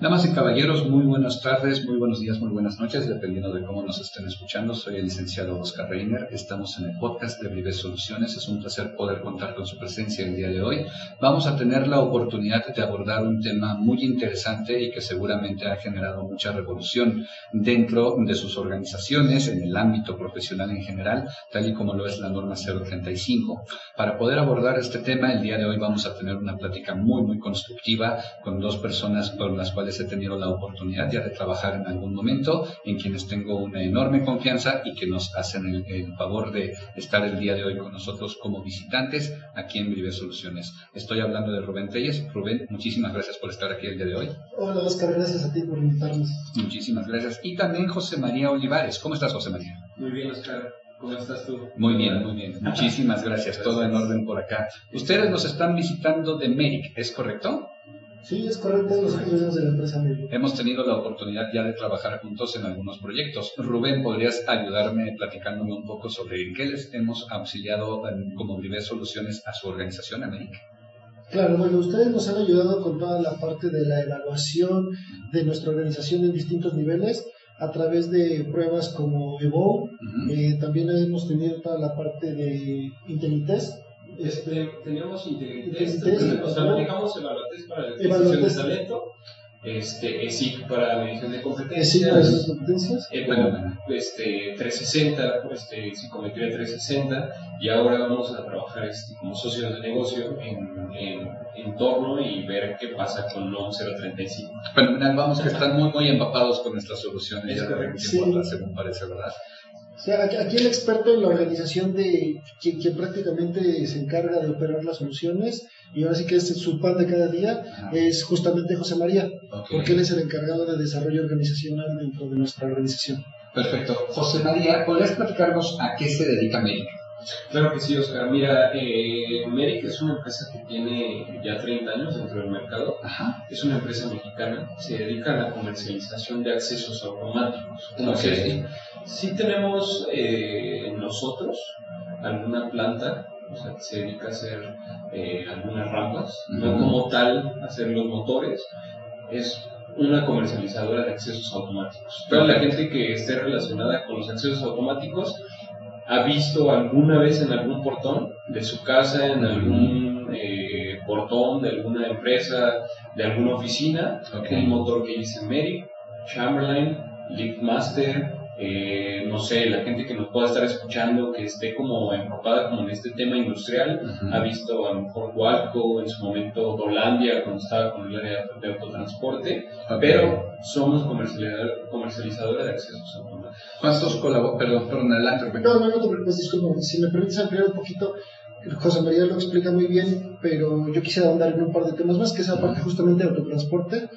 Damas y caballeros, muy buenas tardes, muy buenos días, muy buenas noches, dependiendo de cómo nos estén escuchando. Soy el licenciado Oscar Reiner. Estamos en el podcast de Vive Soluciones. Es un placer poder contar con su presencia el día de hoy. Vamos a tener la oportunidad de abordar un tema muy interesante y que seguramente ha generado mucha revolución dentro de sus organizaciones, en el ámbito profesional en general, tal y como lo es la norma 035. Para poder abordar este tema, el día de hoy vamos a tener una plática muy, muy constructiva con dos personas con las cuales he tenido la oportunidad ya de trabajar en algún momento, en quienes tengo una enorme confianza y que nos hacen el, favor de estar el día de hoy con nosotros como visitantes aquí en Vive Soluciones. Estoy hablando de Rubén Telles. Rubén, muchísimas gracias por estar aquí el día de hoy. Hola Oscar, gracias a ti por invitarnos. Muchísimas gracias. Y también José María Olivares. ¿Cómo estás, José María? Muy bien, Oscar. ¿Cómo estás tú? Muy bien, muy bien. Muchísimas gracias. Todo en orden por acá. Ustedes nos están visitando de Merrick, ¿es correcto? Sí, es correcto, los de la empresa Hemos tenido la oportunidad ya de trabajar juntos en algunos proyectos. Rubén, ¿podrías ayudarme platicándome un poco sobre en qué les hemos auxiliado como Vive Soluciones a su organización, América? Claro, bueno, ustedes nos han ayudado con toda la parte de la evaluación de nuestra organización en distintos niveles a través de pruebas como EVO. Eh, también hemos tenido toda la parte de Intelites este, teníamos Integritest, o sea, manejamos Evaluates para la adquisición de talento, este, ESIC para la medición de competencias, competencias? Eh, bueno, este, 360, este, psicometría 360, y ahora vamos a trabajar este, como socios de negocio en, en, torno y ver qué pasa con NOM 035. Fenomenal, vamos que están muy, muy empapados con nuestras soluciones, ya de tiempo según parece, ¿verdad? O sea, aquí el experto en la organización de quien, prácticamente se encarga de operar las soluciones y ahora sí que es su pan de cada día es justamente José María, porque él es el encargado de desarrollo organizacional dentro de nuestra organización. Perfecto. José María, ¿podrías platicarnos a qué se dedica América? Claro que sí, Oscar. Mira, eh, Merck es una empresa que tiene ya 30 años dentro del mercado. Ajá. Es una empresa mexicana. Se dedica a la comercialización de accesos automáticos. Entonces, sí tenemos eh, nosotros alguna planta o sea, que se dedica a hacer eh, algunas rampas, no como tal hacer los motores. Es una comercializadora de accesos automáticos. Toda la gente que esté relacionada con los accesos automáticos ha visto alguna vez en algún portón de su casa, en algún eh, portón de alguna empresa, de alguna oficina, un motor que dice Mary, Chamberlain, Liftmaster, eh, no sé, la gente que nos pueda estar escuchando, que esté como empapada como en este tema industrial, ha visto a lo mejor Walco, en su momento Dolandia, cuando estaba con el área de autotransporte, pero somos comercializadores de accesos automáticos. ¿Cuántos colaboradores? Perdón, perdón, adelante. No, no, no, pues disculpa, si me permites ampliar un poquito, José María lo explica muy bien, pero yo quisiera ahondar en un par de temas más, que es la parte justamente de autotransporte,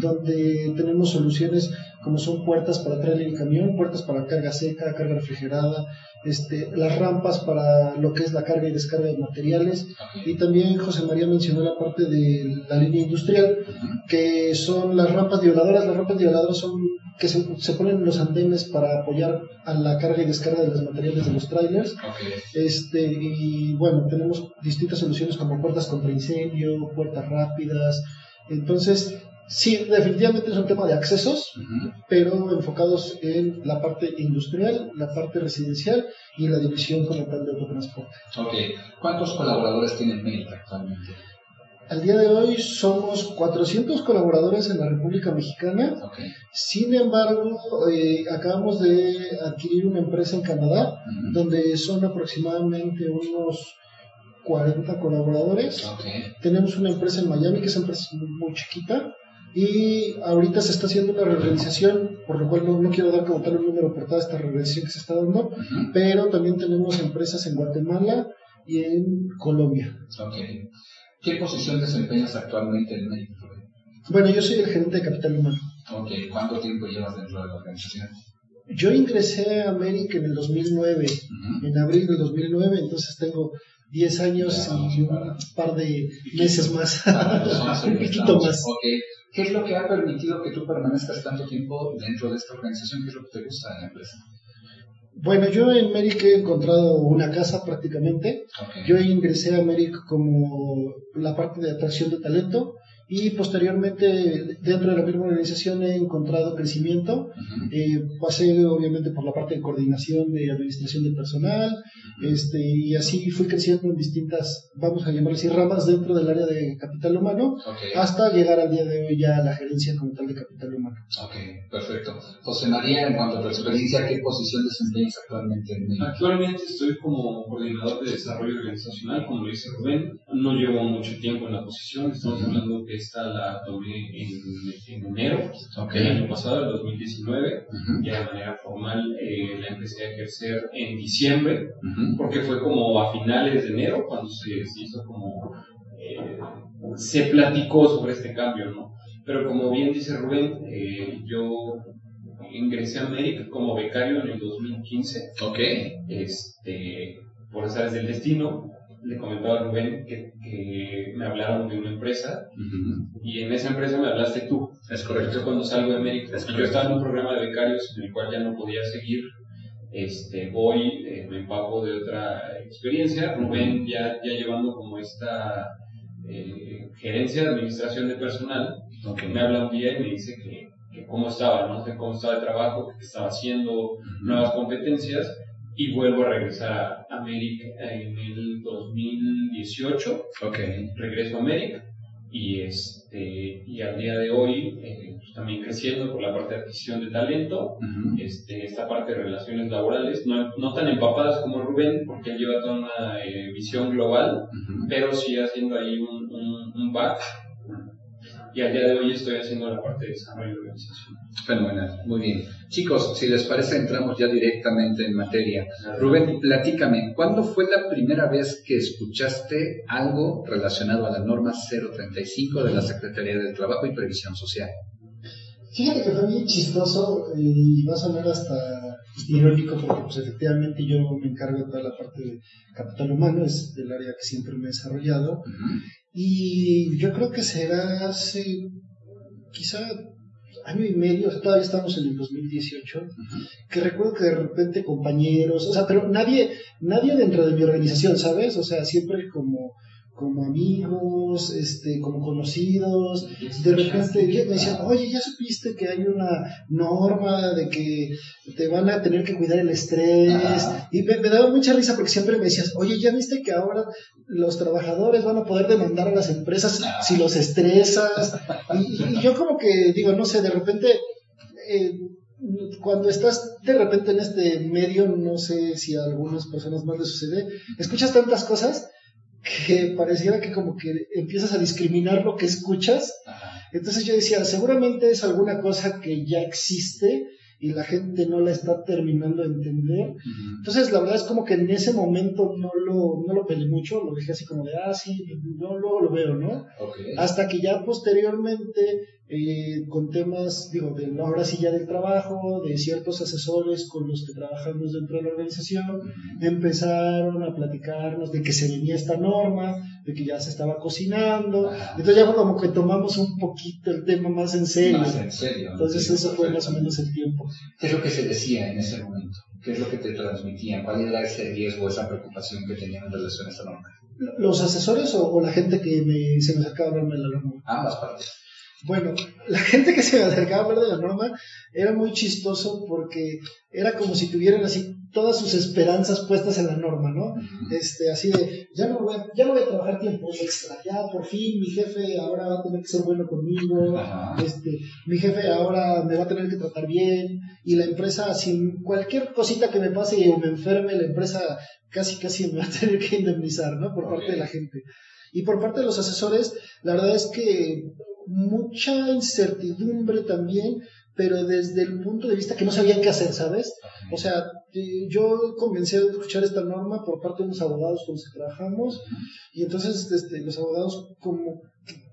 donde tenemos soluciones como son puertas para trailer y camión, puertas para carga seca, carga refrigerada, este, las rampas para lo que es la carga y descarga de materiales. Y también José María mencionó la parte de la línea industrial, que son las rampas violadoras. Las rampas violadoras son que se, ponen en los andenes para apoyar a la carga y descarga de los materiales de los trailers. Este, y bueno, tenemos distintas soluciones como puertas contra incendio, puertas rápidas. Entonces, Sí, definitivamente es un tema de accesos, pero enfocados en la parte industrial, la parte residencial y la división como tal de autotransporte. Ok, ¿cuántos colaboradores tiene Mérida actualmente? Al día de hoy somos 400 colaboradores en la República Mexicana. Sin embargo, eh, acabamos de adquirir una empresa en Canadá, donde son aproximadamente unos 40 colaboradores. Tenemos una empresa en Miami, que es una empresa muy chiquita, y ahorita se está haciendo una reorganización, por lo cual no, quiero dar como tal un número por toda esta reorganización que se está dando, pero también tenemos empresas en Guatemala y en Colombia. Okay. ¿Qué posición desempeñas actualmente en México? Bueno, yo soy el gerente de capital humano. Okay. ¿Cuánto tiempo llevas dentro de la organización? Yo ingresé a América en el 2009, en abril del 2009, entonces tengo 10 años y un par de meses más, un poquito más. Okay. ¿Qué es lo que ha permitido que tú permanezcas tanto tiempo dentro de esta organización? ¿Qué es lo que te gusta de la empresa? Bueno, yo en Merrick he encontrado una casa prácticamente. Yo ingresé a Merrick como la parte de atracción de talento y posteriormente dentro de la misma organización he encontrado crecimiento. Eh, pasé obviamente por la parte de coordinación de administración de personal este, y así fui creciendo en distintas, vamos a llamarlo así, ramas dentro del área de capital humano hasta llegar al día de hoy ya a la gerencia como tal de capital humano. Ok, perfecto. José María, en cuanto a tu experiencia, ¿qué posición desempeñas actualmente en México? Actualmente estoy como coordinador de desarrollo organizacional, como lo dice Rubén. No llevo mucho tiempo en la posición, estamos hablando que esta la tomé en, enero del año pasado, el 2019. Ya de manera formal eh, la empecé a ejercer en diciembre, porque fue como a finales de enero cuando se, hizo como. Eh, se platicó sobre este cambio, ¿no? Pero como bien dice Rubén, eh, yo ingresé a América como becario en el 2015. Ok. Este, por áreas del destino, le comentaba a Rubén que, me hablaron de una empresa y en esa empresa me hablaste tú. Es correcto. Yo cuando salgo de América, yo estaba en un programa de becarios en el cual ya no podía seguir. Este, voy, eh, me empapo de otra experiencia. Rubén ya, ya llevando como esta eh, gerencia de administración de personal, que me habla un día y me dice que, cómo estaba, ¿no? sé cómo estaba el trabajo, que estaba haciendo nuevas competencias y vuelvo a regresar a América en el 2018. Ok. Regreso a América y, este, y al día de hoy eh, pues, también creciendo por la parte de adquisición de talento, este, esta parte de relaciones laborales, no, no, tan empapadas como Rubén, porque él lleva toda una eh, visión global, pero sí haciendo ahí un, un, un back y al día de hoy estoy haciendo la parte de desarrollo de organización. Fenomenal, muy bien. Chicos, si les parece, entramos ya directamente en materia. Rubén, platícame, ¿cuándo fue la primera vez que escuchaste algo relacionado a la norma 035 de la Secretaría del Trabajo y Previsión Social? Fíjate que fue bien chistoso eh, y va a sonar hasta irónico porque pues efectivamente yo me encargo de toda la parte de capital humano, es el área que siempre me he desarrollado. Y yo creo que será hace quizá año y medio, todavía estamos en el 2018, que recuerdo que de repente compañeros, o sea, pero nadie, nadie dentro de mi organización, ¿sabes? O sea, siempre como como amigos, este, como conocidos, de repente me decían, oye, ya supiste que hay una norma de que te van a tener que cuidar el estrés, y me, daba mucha risa porque siempre me decías, oye, ya viste que ahora los trabajadores van a poder demandar a las empresas si los estresas, y, yo como que digo, no sé, de repente... Eh, cuando estás de repente en este medio, no sé si a algunas personas más les sucede, escuchas tantas cosas que pareciera que como que empiezas a discriminar lo que escuchas. Entonces yo decía, seguramente es alguna cosa que ya existe y la gente no la está terminando de entender. Entonces, la verdad es como que en ese momento no lo, no lo pedí mucho, lo dejé así como de, ah, sí, no, luego lo veo, ¿no? Hasta que ya posteriormente eh, con temas, digo, de ahora sí ya del trabajo, de ciertos asesores con los que trabajamos dentro de la organización, empezaron a platicarnos de que se venía esta norma, de que ya se estaba cocinando, entonces ya fue como que tomamos un poquito el tema más en serio. Más en serio. Entonces eso fue más o menos el tiempo. ¿Qué es lo que se decía en ese momento? ¿Qué es lo que te transmitían? ¿Cuál era ese riesgo, esa preocupación que tenían en relación a esta norma? ¿Los asesores o, la gente que me, se me acercaba a hablarme de la norma? Ambas partes. Bueno, la gente que se me acercaba a hablar de la norma era muy chistoso porque era como si tuvieran así todas sus esperanzas puestas en la norma, ¿no? Este, así de, ya no, voy a, ya no voy a trabajar tiempo extra, ya por fin mi jefe ahora va a tener que ser bueno conmigo, este, mi jefe ahora me va a tener que tratar bien, y la empresa, sin cualquier cosita que me pase o me enferme, la empresa casi casi me va a tener que indemnizar, ¿no? Por parte de la gente. Y por parte de los asesores, la verdad es que mucha incertidumbre también, pero desde el punto de vista que no sabían qué hacer, ¿sabes? O sea, yo comencé a escuchar esta norma por parte de los abogados con los que trabajamos y entonces este, los abogados como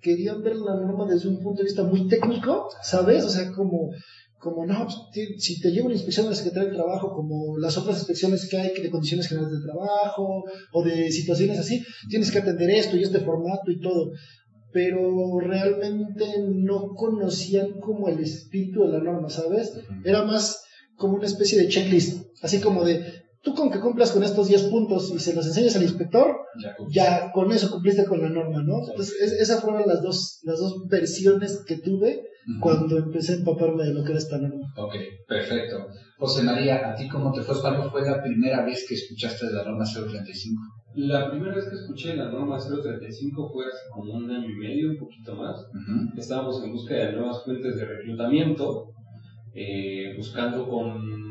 querían ver la norma desde un punto de vista muy técnico, ¿sabes? O sea, como como no, pues, si te lleva una inspección de la Secretaría del Trabajo, como las otras inspecciones que hay de condiciones generales de trabajo o de situaciones así, tienes que atender esto y este formato y todo pero realmente no conocían como el espíritu de la norma, ¿sabes? Era más como una especie de checklist, así como de, tú con que cumplas con estos 10 puntos y se los enseñes al inspector, ya, con eso cumpliste con la norma, ¿no? Entonces, esas fueron las dos, las dos versiones que tuve cuando empecé a empaparme de lo que era esta norma. Ok, perfecto. José María, ¿a ti cómo te fue? ¿Cuándo fue la primera vez que escuchaste de la norma 035? La primera vez que escuché la norma 035 fue hace como un año y medio, un poquito más. Estábamos en busca de nuevas fuentes de reclutamiento, eh, buscando con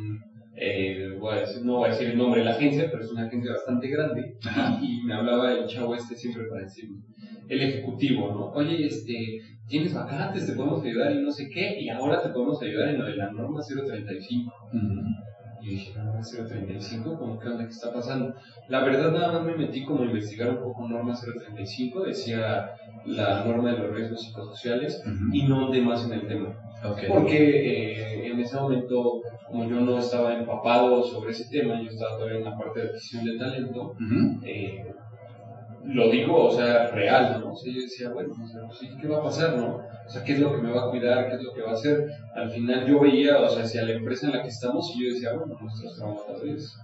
eh, voy a decir, no voy a decir el nombre de la agencia, pero es una agencia bastante grande, y, me hablaba el chavo este siempre para decirme, el ejecutivo, ¿no? Oye, este, tienes vacantes, te podemos ayudar y no sé qué, y ahora te podemos ayudar en lo de la norma 035. Y dije, norma 035, ¿cómo qué onda que está pasando? La verdad nada más me metí como a investigar un poco norma 035, decía la norma de los riesgos psicosociales, y no andé más en el tema. Porque eh, en ese momento, como yo no estaba empapado sobre ese tema, yo estaba todavía en la parte de adquisición de talento, eh, lo digo, o sea, real, ¿no? O sea, yo decía, bueno, o ¿qué va a pasar, no? O sea, ¿qué es lo que me va a cuidar? ¿Qué es lo que va a hacer? Al final yo veía, o sea, hacia la empresa en la que estamos y yo decía, bueno, nuestros trabajadores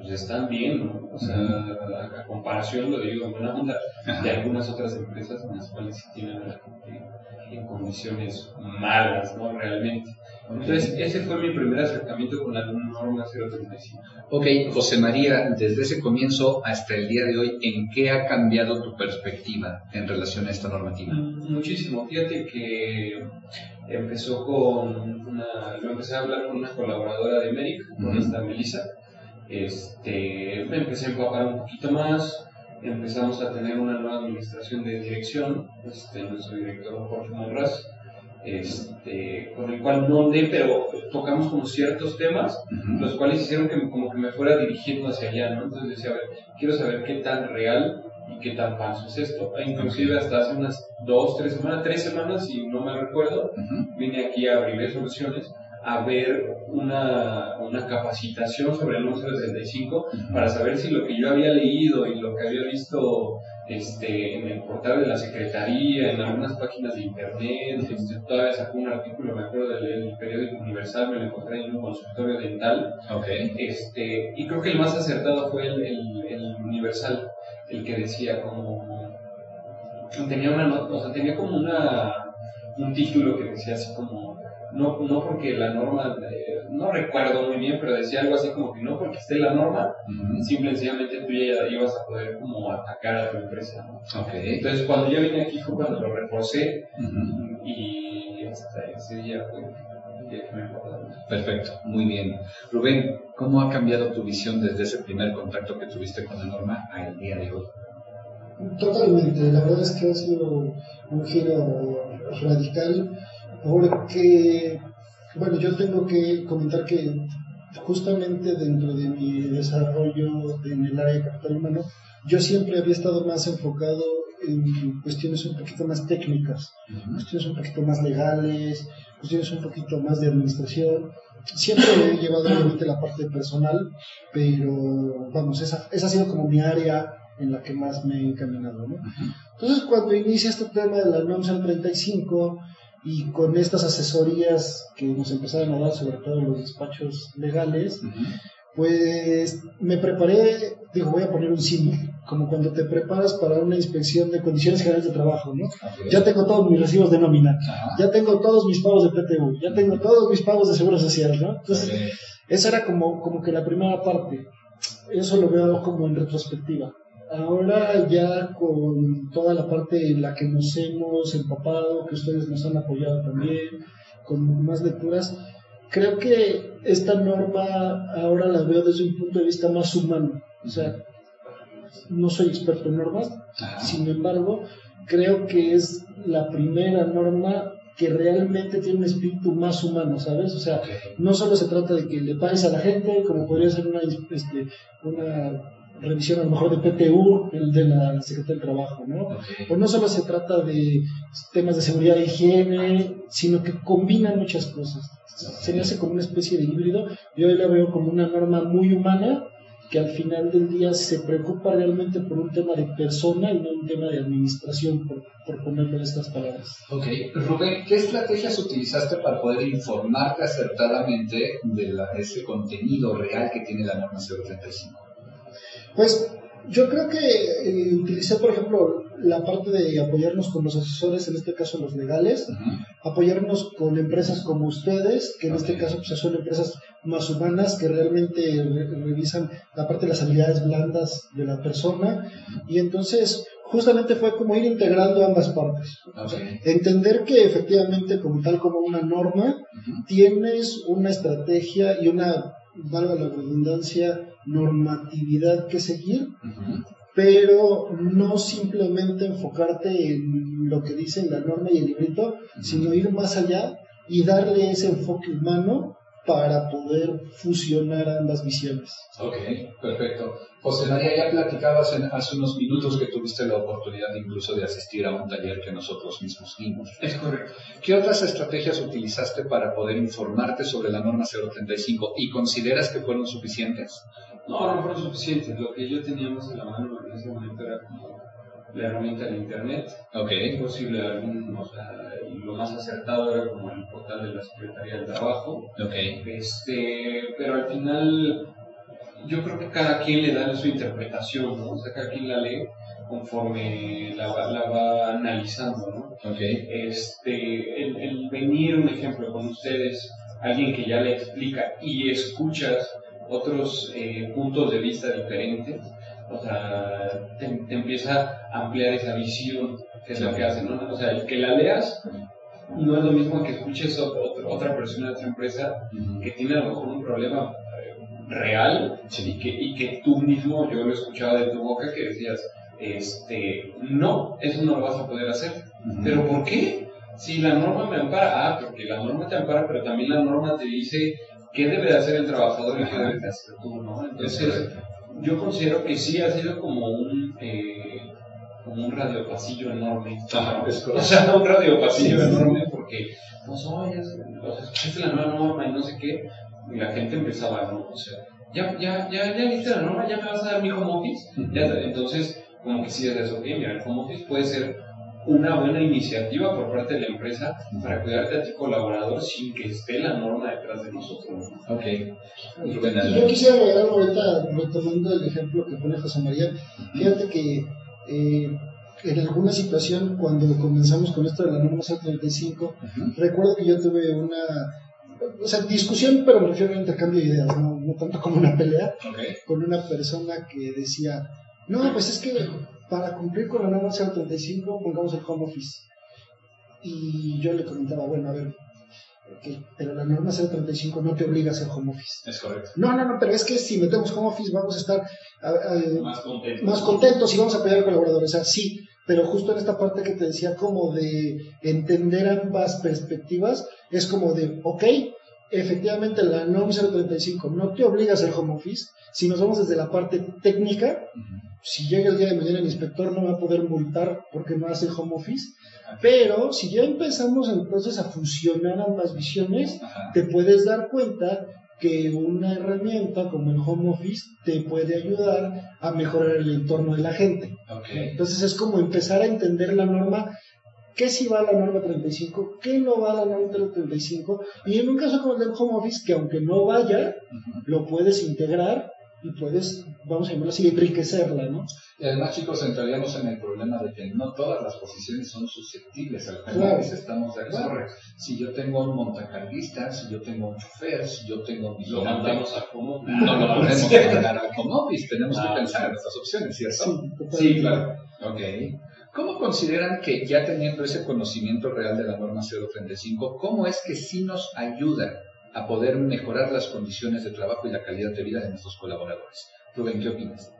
pues están bien, ¿no? O sea, a, comparación, lo digo en buena onda, de algunas otras empresas en las cuales sí tienen a la gente en condiciones malas, ¿no? Realmente. Entonces, ese fue mi primer acercamiento con la norma 035. Ok, José María, desde ese comienzo hasta el día de hoy, ¿en qué ha cambiado tu perspectiva en relación a esta normativa? Mm, muchísimo. Fíjate que empezó con una, empecé a hablar con una colaboradora de Merck, con esta Melissa. Este, me empecé a empapar un poquito más, empezamos a tener una nueva administración de dirección, este, nuestro director Jorge Monraz, este, con el cual no andé, pero tocamos como ciertos temas, los cuales hicieron que como que me fuera dirigiendo hacia allá, ¿no? Entonces decía, a ver, quiero saber qué tan real y qué tan falso es esto. E inclusive hasta hace unas dos, tres semanas, tres semanas, si no me recuerdo, vine aquí a abrir soluciones a ver una, una capacitación sobre el número 35 para saber si lo que yo había leído y lo que había visto este, en el portal de la Secretaría, en algunas páginas de internet, este, todavía sacó un artículo, me acuerdo del periódico Universal, me lo encontré en un consultorio dental. Okay. Este, y creo que el más acertado fue el, el, Universal, el que decía como tenía una o sea, tenía como una un título que decía así como no, no porque la norma, eh, no recuerdo muy bien, pero decía algo así como que no porque esté la norma, simple y sencillamente tú ya ibas a poder como atacar a tu empresa. Entonces cuando yo vine aquí fue cuando lo reforcé y hasta ese día fue que me Perfecto, muy bien. Rubén, ¿cómo ha cambiado tu visión desde ese primer contacto que tuviste con la norma al día de hoy? Totalmente, la verdad es que ha sido un giro radical porque, bueno, yo tengo que comentar que justamente dentro de mi desarrollo en el área de capital humano, yo siempre había estado más enfocado en cuestiones un poquito más técnicas, cuestiones un poquito más legales, cuestiones un poquito más de administración. Siempre he llevado obviamente la parte personal, pero vamos, esa, esa ha sido como mi área en la que más me he encaminado. ¿no? Entonces, cuando inicia este tema de la NOM 35, y con estas asesorías que nos empezaron a dar, sobre todo los despachos legales, pues me preparé, digo, voy a poner un símil, como cuando te preparas para una inspección de condiciones generales de trabajo, ¿no? Ya tengo todos mis recibos de nómina, ya tengo todos mis pagos de PTU, ya tengo todos mis pagos de seguro social, ¿no? Entonces, esa era como, como que la primera parte. Eso lo veo como en retrospectiva. Ahora ya con toda la parte en la que nos hemos empapado, que ustedes nos han apoyado también, con más lecturas, creo que esta norma ahora la veo desde un punto de vista más humano. O sea, no soy experto en normas, sin embargo, creo que es la primera norma que realmente tiene un espíritu más humano, ¿sabes? O sea, no solo se trata de que le pagues a la gente, como podría ser una, este, una revisión a lo mejor de PTU, el de la Secretaría del Trabajo, ¿no? O no solo se trata de temas de seguridad e higiene, sino que combina muchas cosas. Se me hace como una especie de híbrido. Yo la veo como una norma muy humana que al final del día se preocupa realmente por un tema de persona y no un tema de administración, por, por ponerlo en estas palabras. Ok, Rubén, ¿qué estrategias utilizaste para poder informarte acertadamente de ese contenido real que tiene la norma 035? Pues yo creo que eh, utilicé, por ejemplo, la parte de apoyarnos con los asesores, en este caso los legales, apoyarnos con empresas como ustedes, que en este caso pues, son empresas más humanas que realmente revisan la parte de las habilidades blandas de la persona. Y entonces justamente fue como ir integrando ambas partes. entender que efectivamente como tal como una norma, tienes una estrategia y una, valga la redundancia, normatividad que seguir, pero no simplemente enfocarte en lo que dice la norma y el librito, sino ir más allá y darle ese enfoque humano para poder fusionar ambas visiones. Ok, perfecto. José María, ya platicabas hace unos minutos que tuviste la oportunidad incluso de asistir a un taller que nosotros mismos dimos. Es correcto. ¿Qué otras estrategias utilizaste para poder informarte sobre la norma 035 y consideras que fueron suficientes? No, no fueron suficientes. Lo que yo tenía más en la mano en ese momento era como la herramienta de internet. Ok. Es posible algún, o sea, lo más acertado era como el portal de la Secretaría del Trabajo. Ok. Este, pero al final yo creo que cada quien le da su interpretación, ¿no? O sea, cada quien la lee conforme la, la va analizando, ¿no? Okay. Este, el, el, venir un ejemplo con ustedes, alguien que ya le explica y escuchas otros eh, puntos de vista diferentes, o sea, te, empieza a ampliar esa visión, que es lo que hace, ¿no? O sea, el que la leas no es lo mismo que escuches a otra persona de otra empresa que tiene a lo mejor un problema real y, que, y que tú mismo, yo lo escuchaba de tu boca que decías, este, no, eso no lo vas a poder hacer. ¿Pero por qué? Si la norma me ampara, ah, porque la norma te ampara, pero también la norma te dice qué debe de hacer el trabajador y qué debe de hacer tú, ¿no? Entonces, yo considero que sí ha sido como un, eh, como un radiopasillo enorme. o sea, un radiopasillo enorme porque, pues, oye, o sea, escuchaste la nueva norma y no sé qué, y la gente empezaba, ¿no? O sea, ya, ya, ya, ya viste la norma, ya me vas a dar mi home office. entonces, como que sí es eso, ok, mira, el home office puede ser una buena iniciativa por parte de la empresa para cuidarte a ti colaborador sin que esté la norma detrás de nosotros. Ok. Y yo quisiera agregar ahorita, retomando el ejemplo que pone José María, fíjate que eh, en alguna situación cuando comenzamos con esto de la norma 035, recuerdo que yo tuve una o sea, discusión, pero me refiero a un intercambio de ideas, no, tanto como una pelea, con una persona que decía, no, pues es que para cumplir con la norma 035 pongamos el home office. Y yo le comentaba, bueno, a ver, pero la norma 035 no te obliga a hacer home office. Es correcto. No, no, no, pero es que si metemos home office vamos a estar más, contentos. más contentos y vamos a apoyar al colaborador. O sea, sí, pero justo en esta parte que te decía como de entender ambas perspectivas, es como de, ok, efectivamente la NOM 035 no te obliga a hacer home office, si nos vamos desde la parte técnica, si llega el día de mañana el inspector no va a poder multar porque no hace home office, pero si ya empezamos entonces a fusionar ambas visiones, te puedes dar cuenta que una herramienta como el home office te puede ayudar a mejorar el entorno de la gente. Entonces es como empezar a entender la norma, qué si va la norma 35, qué no va la norma 35, y en un caso como el del home office, que aunque no vaya, lo puedes integrar y puedes, vamos a llamarlo así, enriquecerla, ¿no? Y además, chicos, entraríamos en el problema de que no todas las posiciones son susceptibles al claro. estamos de acuerdo. Si yo tengo un montacarguista, si yo tengo un chofer, si yo tengo un vigilante, no lo podemos mandar al home office, tenemos que pensar en estas opciones, ¿cierto? Sí, claro. Ok. ¿Cómo consideran que ya teniendo ese conocimiento real de la norma 035, cómo es que sí nos ayuda a poder mejorar las condiciones de trabajo y la calidad de vida de nuestros colaboradores. Rubén, ¿qué opinas?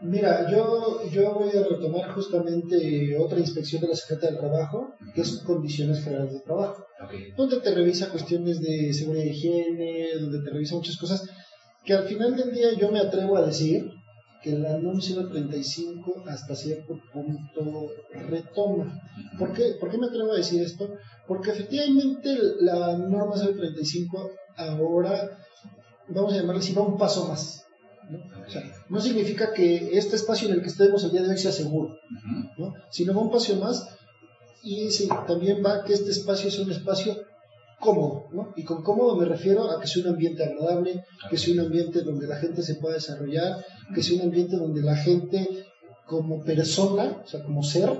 Mira, yo, yo voy a retomar justamente otra inspección de la Secretaría del Trabajo, que es condiciones generales de trabajo, donde te revisa cuestiones de seguridad y higiene, donde te revisa muchas cosas, que al final del día yo me atrevo a decir que la NOM 035 hasta cierto punto retoma. ¿Por qué, ¿Por qué me atrevo a decir esto? Porque efectivamente la norma 035 ahora, vamos a llamarle así, va un paso más. O sea, no significa que este espacio en el que estemos el día de hoy sea seguro, ¿no? sino va un paso más y sí, también va que este espacio sea un espacio cómodo, ¿no? Y con cómodo me refiero a que sea un ambiente agradable, que sea un ambiente donde la gente se pueda desarrollar, que sea un ambiente donde la gente como persona, o sea, como ser,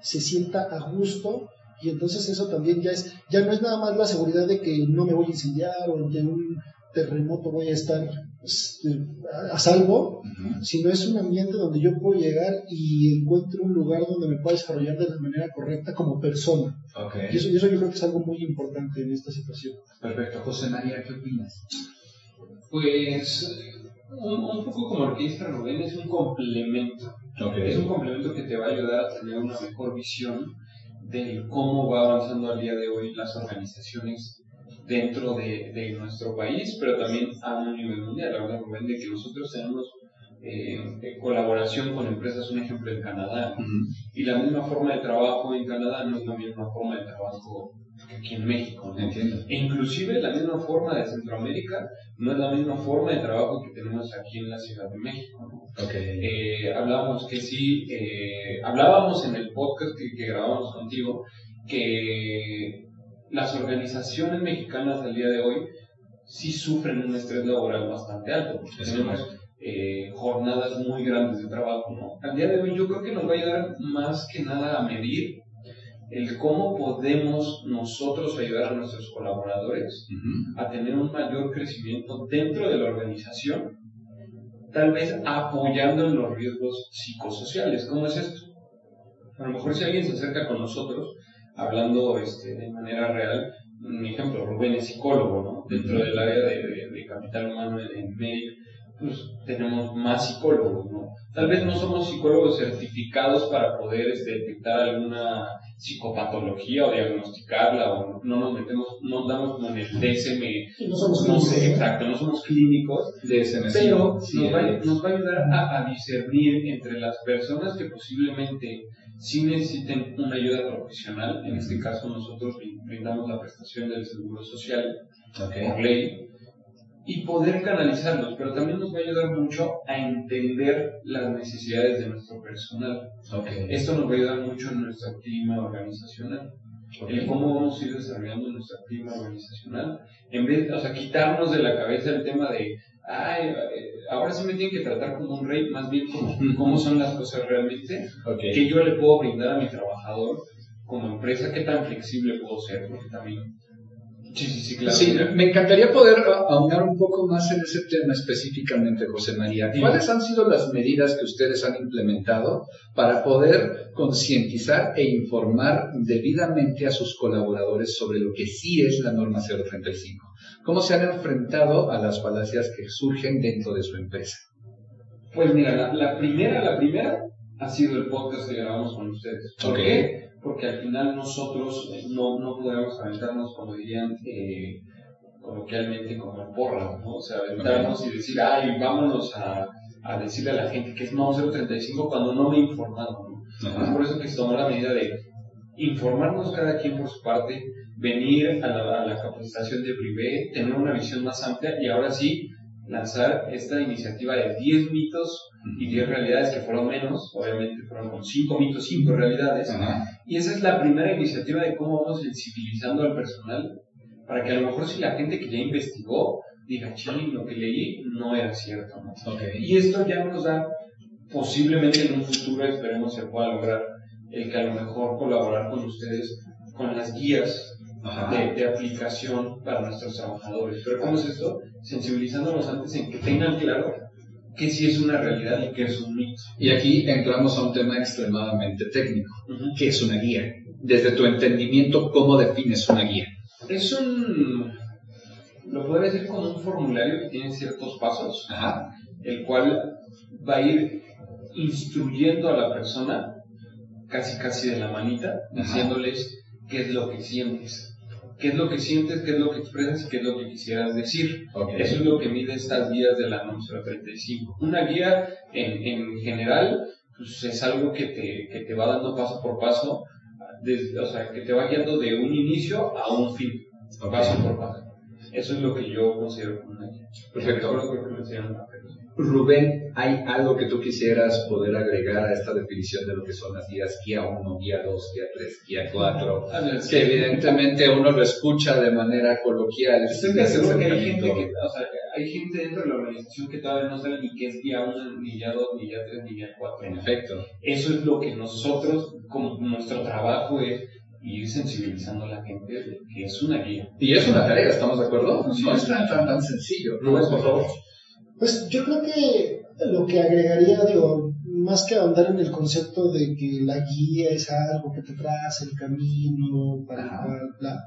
se sienta a gusto y entonces eso también ya es, ya no es nada más la seguridad de que no me voy a incendiar o que en un terremoto voy a estar este, a salvo, sino es un ambiente donde yo puedo llegar y encuentro un lugar donde me pueda desarrollar de la manera correcta como persona. Y, eso, yo creo que es algo muy importante en esta situación. Perfecto. José María, ¿qué opinas? Pues un, poco como lo que dice Rubén, es un complemento. Es un complemento que te va a ayudar a tener una mejor visión de cómo va avanzando al día de hoy las organizaciones dentro de, de, nuestro país, pero también a un nivel mundial. La verdad, Rubén, de que nosotros tenemos eh, colaboración con empresas, un ejemplo en Canadá, y la misma forma de trabajo en Canadá no es la misma forma de trabajo que aquí en México. E inclusive la misma forma de Centroamérica no es la misma forma de trabajo que tenemos aquí en la Ciudad de México. Eh, hablábamos que sí, eh, hablábamos en el podcast que, que grabamos contigo que las organizaciones mexicanas al día de hoy sí sufren un estrés laboral bastante alto, porque tenemos eh, jornadas muy grandes de trabajo. ¿no? Al día de hoy yo creo que nos va a ayudar más que nada a medir el cómo podemos nosotros ayudar a nuestros colaboradores a tener un mayor crecimiento dentro de la organización, tal vez apoyando en los riesgos psicosociales. ¿Cómo es esto? A lo mejor si alguien se acerca con nosotros, hablando este, de manera real, un ejemplo, Rubén es psicólogo, ¿no? Dentro del área de, capital humano en, en pues tenemos más psicólogos, ¿no? Tal vez no somos psicólogos certificados para poder este, detectar alguna psicopatología o diagnosticarla, o no nos metemos, no damos como en el DSM, no somos no sé, exacto, no somos clínicos, DSM, pero nos, va, nos, va, a ayudar a, a discernir entre las personas que posiblemente sí necesiten una ayuda profesional, en este caso nosotros brindamos la prestación del seguro social por ley, y poder canalizarlos, pero también nos va a ayudar mucho a entender las necesidades de nuestro personal. Esto nos va a ayudar mucho en nuestro clima organizacional. El cómo vamos a ir desarrollando nuestro clima organizacional. En vez, o sea, quitarnos de la cabeza el tema de, ay, eh, ahora sí me tienen que tratar como un rey, más bien como cómo son las cosas realmente, que yo le puedo brindar a mi trabajador como empresa, qué tan flexible puedo ser, porque también Sí, sí, sí, claro. Sí, me encantaría poder ahondar un poco más en ese tema específicamente, José María. ¿Cuáles han sido las medidas que ustedes han implementado para poder concientizar e informar debidamente a sus colaboradores sobre lo que sí es la norma 035? ¿Cómo se han enfrentado a las falacias que surgen dentro de su empresa? Pues mira, la, primera, la primera ha sido el podcast que grabamos con ustedes. ¿Por qué? Porque al final nosotros eh, no, no podemos aventarnos, como dirían eh, coloquialmente, como porra, ¿no? O sea, aventarnos y decir, ay, vámonos a, a, decirle a la gente que es no 035 cuando no me he informado, ¿no? Es por eso que se tomó la medida de informarnos cada quien por su parte, venir a la, a la capacitación de Privé, tener una visión más amplia y ahora sí lanzar esta iniciativa de 10 mitos y 10 realidades que fueron menos, obviamente fueron con 5 mitos, 5 realidades. Y esa es la primera iniciativa de cómo vamos sensibilizando al personal para que a lo mejor si la gente que ya investigó diga, ching, lo que leí no era cierto. Y esto ya nos da, posiblemente en un futuro, esperemos se pueda lograr, el que a lo mejor colaborar con ustedes con las guías de, de, aplicación para nuestros trabajadores. Pero ¿cómo es esto? Sensibilizándonos antes en que tengan claro que sí es una realidad y que es un mito. Y aquí entramos a un tema extremadamente técnico, que es una guía. Desde tu entendimiento, ¿cómo defines una guía? Es un, lo puedo decir como un formulario que tiene ciertos pasos, el cual va a ir instruyendo a la persona, casi casi de la manita, diciéndoles qué es lo que sientes qué es lo que sientes, qué es lo que expresas y qué es lo que quisieras decir. Eso es lo que mide estas guías de la NOM 035. Una guía en, en general pues, es algo que te, que te va dando paso por paso, o sea, que te va guiando de un inicio a un fin, paso por paso. Eso es lo que yo considero como una guía. Perfecto. Que Rubén, ¿hay algo que tú quisieras poder agregar a esta definición de lo que son las guías guía 1, guía 2, guía 3, guía 4? que evidentemente uno lo escucha de manera coloquial. Estoy seguro que hay gente, que, o sea, hay gente dentro de la organización que todavía no sabe ni qué es guía 1, ni guía 2, ni guía 3, ni guía 4. En efecto. Eso es lo que nosotros, como nuestro trabajo es ir sensibilizando a la gente de que es una guía. Y es una tarea, ¿estamos de acuerdo? No es tan, tan, tan sencillo. Rubén, por favor. Pues yo creo que lo que agregaría, digo, más que ahondar en el concepto de que la guía es algo que te traza el camino, para bla,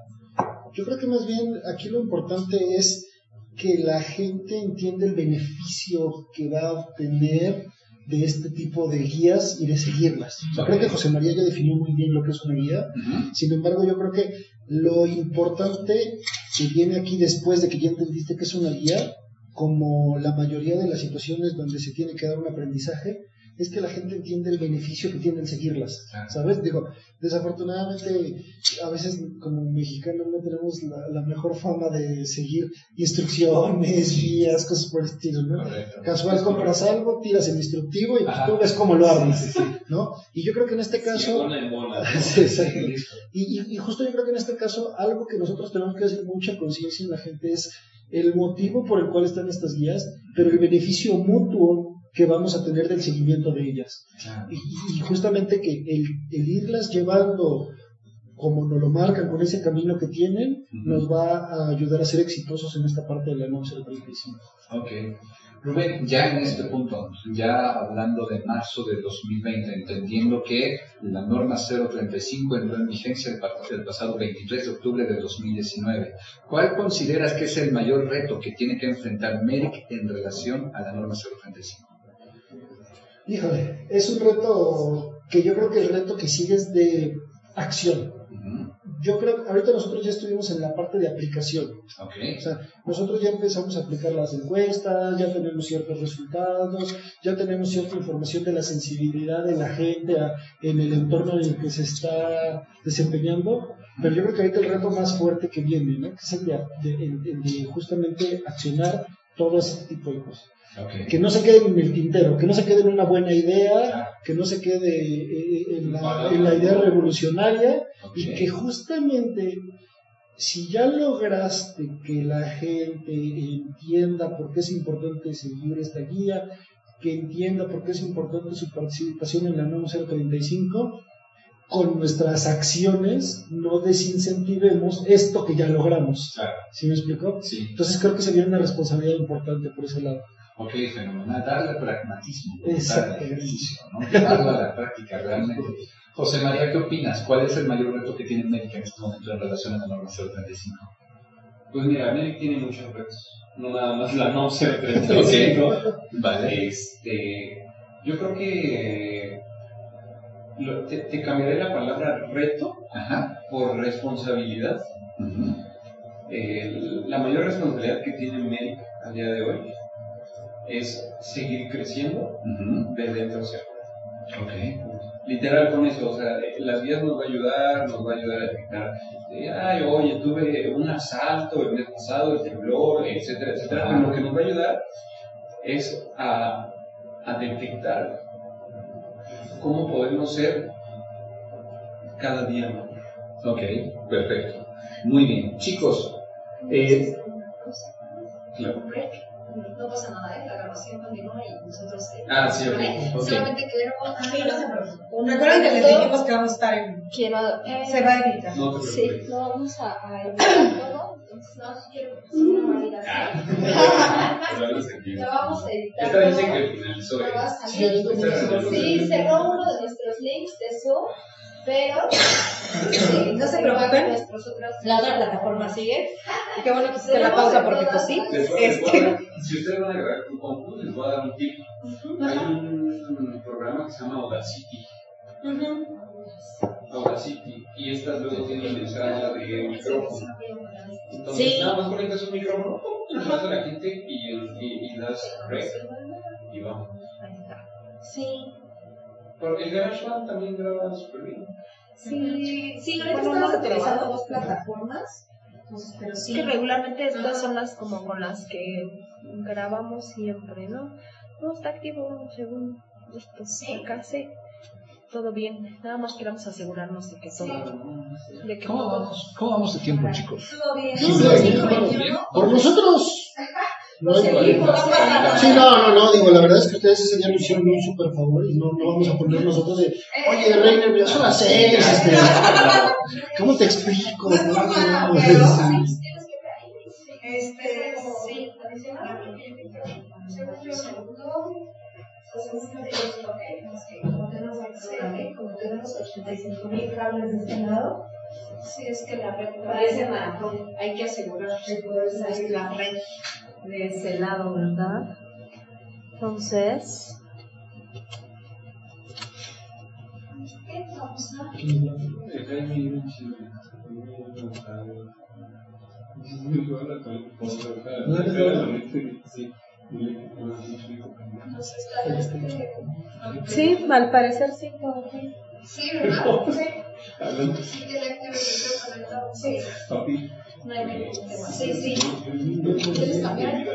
yo creo que más bien aquí lo importante es que la gente entienda el beneficio que va a obtener de este tipo de guías y de seguirlas. Yo creo que José María ya definió muy bien lo que es una guía, sin embargo yo creo que lo importante que viene aquí después de que ya entendiste que es una guía como la mayoría de las situaciones donde se tiene que dar un aprendizaje, es que la gente entiende el beneficio que tiene el seguirlas, ¿sabes? Digo, desafortunadamente a veces como mexicanos no tenemos la, mejor fama de seguir instrucciones, guías, cosas por el estilo, ¿no? Casual compras algo, tiras el instructivo y pues tú ves cómo lo armas, ¿no? Y yo creo que en este caso... y, y justo yo creo que en este caso algo que nosotros tenemos que hacer mucha conciencia en la gente es el motivo por el cual están estas guías, pero el beneficio mutuo que vamos a tener del seguimiento de ellas. Y, justamente que el, irlas llevando como nos lo marcan con ese camino que tienen, nos va a ayudar a ser exitosos en esta parte de la norma 035. Ok. Rubén, ya en este punto, ya hablando de marzo de 2020, entendiendo que la norma 035 entró en vigencia el pasado 23 de octubre de 2019, ¿cuál consideras que es el mayor reto que tiene que enfrentar MERIC en relación a la norma 035? Híjole, es un reto que yo creo que el reto que sigue es de acción yo creo que ahorita nosotros ya estuvimos en la parte de aplicación. Okay. O sea, nosotros ya empezamos a aplicar las encuestas, ya tenemos ciertos resultados, ya tenemos cierta información de la sensibilidad de la gente en el entorno en el que se está desempeñando. Pero yo creo que ahorita el reto más fuerte que viene, ¿no? Que es el de justamente accionar todo ese tipo de cosas. Que no se quede en el tintero, que no se quede en una buena idea, que no se quede eh, en la, idea revolucionaria y que justamente si ya lograste que la gente entienda por qué es importante seguir esta guía, que entienda por qué es importante su participación en la NOM 035, con nuestras acciones no desincentivemos esto que ya logramos. ¿Sí me explicó? Sí. Entonces creo que sería una responsabilidad importante por ese lado. Ok, fenomenal. Darle pragmatismo, darle ejercicio, ¿no? Llevarlo a la práctica realmente. José María, ¿qué opinas? ¿Cuál es el mayor reto que tiene América en este momento en relación a la norma 035? Pues mira, América tiene muchos retos. No nada más la norma 035. Vale. Este, yo creo que te, cambiaré la palabra reto por responsabilidad. la mayor responsabilidad que tiene América al día de hoy es seguir creciendo de dentro hacia afuera. Okay. Literal con eso, o sea, las vías nos va a ayudar, nos va a ayudar a detectar, ay, oye, tuve un asalto el mes pasado, el temblor, etcétera, etcétera. Pero lo que nos va a ayudar es a, a detectar cómo podemos ser cada día mejor. Ok, perfecto. Muy bien. Chicos, eh, claro no pasa nada, ¿eh? la grabación continúa y nosotros. Eh, ah, sí, okay. Solamente quiero. Ah, sí, no se preocupen. Recuerden que les dijimos que vamos a estar en. Quiero. Eh, se va a editar. No sí, no vamos a, a editar todo. Entonces, no quiero una validación. Lo vamos a editar. Esta dice que finalizó. Sí, cerró uno de nuestros links de Zoom pero eh, no se preocupen, la otra plataforma sigue. Y qué bueno que hiciste la pausa porque pues sí. Este... Si ustedes van a grabar un concurso, les voy a dar un tip. Hay un programa que se llama Audacity. Audacity. Y estas luego tienen entrada de micrófono. Entonces, sí. nada más conectas un micrófono, y vas a la gente y, y, y das rec y vamos. Sí. Porque el GarageBand también graba súper bien. Sí, sí, ahorita estamos utilizando dos plataformas. pero sí. Que regularmente estas son las como con las que grabamos siempre, ¿no? No, está activo según esto. Sí. Acá sí. Todo bien. Nada más queremos asegurarnos de que todo. De que ¿Cómo, vamos, ¿Cómo vamos de tiempo, chicos? Todo bien. Por nosotros. No sí, no, no, no, digo, la verdad es que ustedes ese día nos hicieron un super favor y no, no vamos a poner nosotros de, oye, Reiner, mira, son las seis, este, ¿cómo te explico? No, no, no, este, sí, como tenemos, como tenemos 85 mil cables de este lado, sí es que la red parece maratón, hay que asegurar que la red de ese lado, ¿verdad? Entonces... Sí, al parecer sí. Sí, ¿verdad? Sí. Sí, que le activo el Sí. No hay Sí, sí. ¿Quieres cambiar?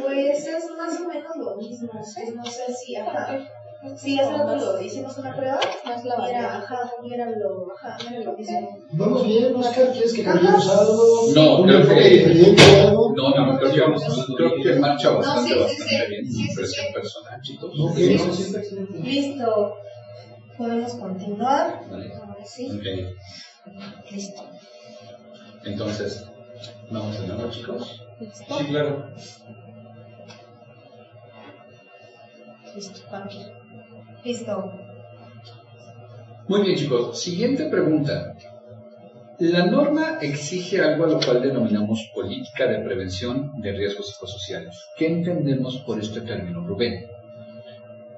Pues es más o menos lo mismo. No sé si, ajá. Sí, hace rato lo hicimos una prueba. Más la era, ajá, era lo, ajá, era lo mismo. Vamos bien, Oscar, ¿quieres que cambiemos algo? No, creo que. Algo? No, no, creo que vamos creo que marcha bastante, no, sí, bastante bien. Impresión personal, chicos. Listo. Podemos continuar. Vale. Sí. Okay. Listo. Entonces, ¿vamos de nuevo, chicos? Sí, claro. Listo, Listo. Muy bien, chicos. Siguiente pregunta. La norma exige algo a lo cual denominamos política de prevención de riesgos psicosociales. ¿Qué entendemos por este término, Rubén?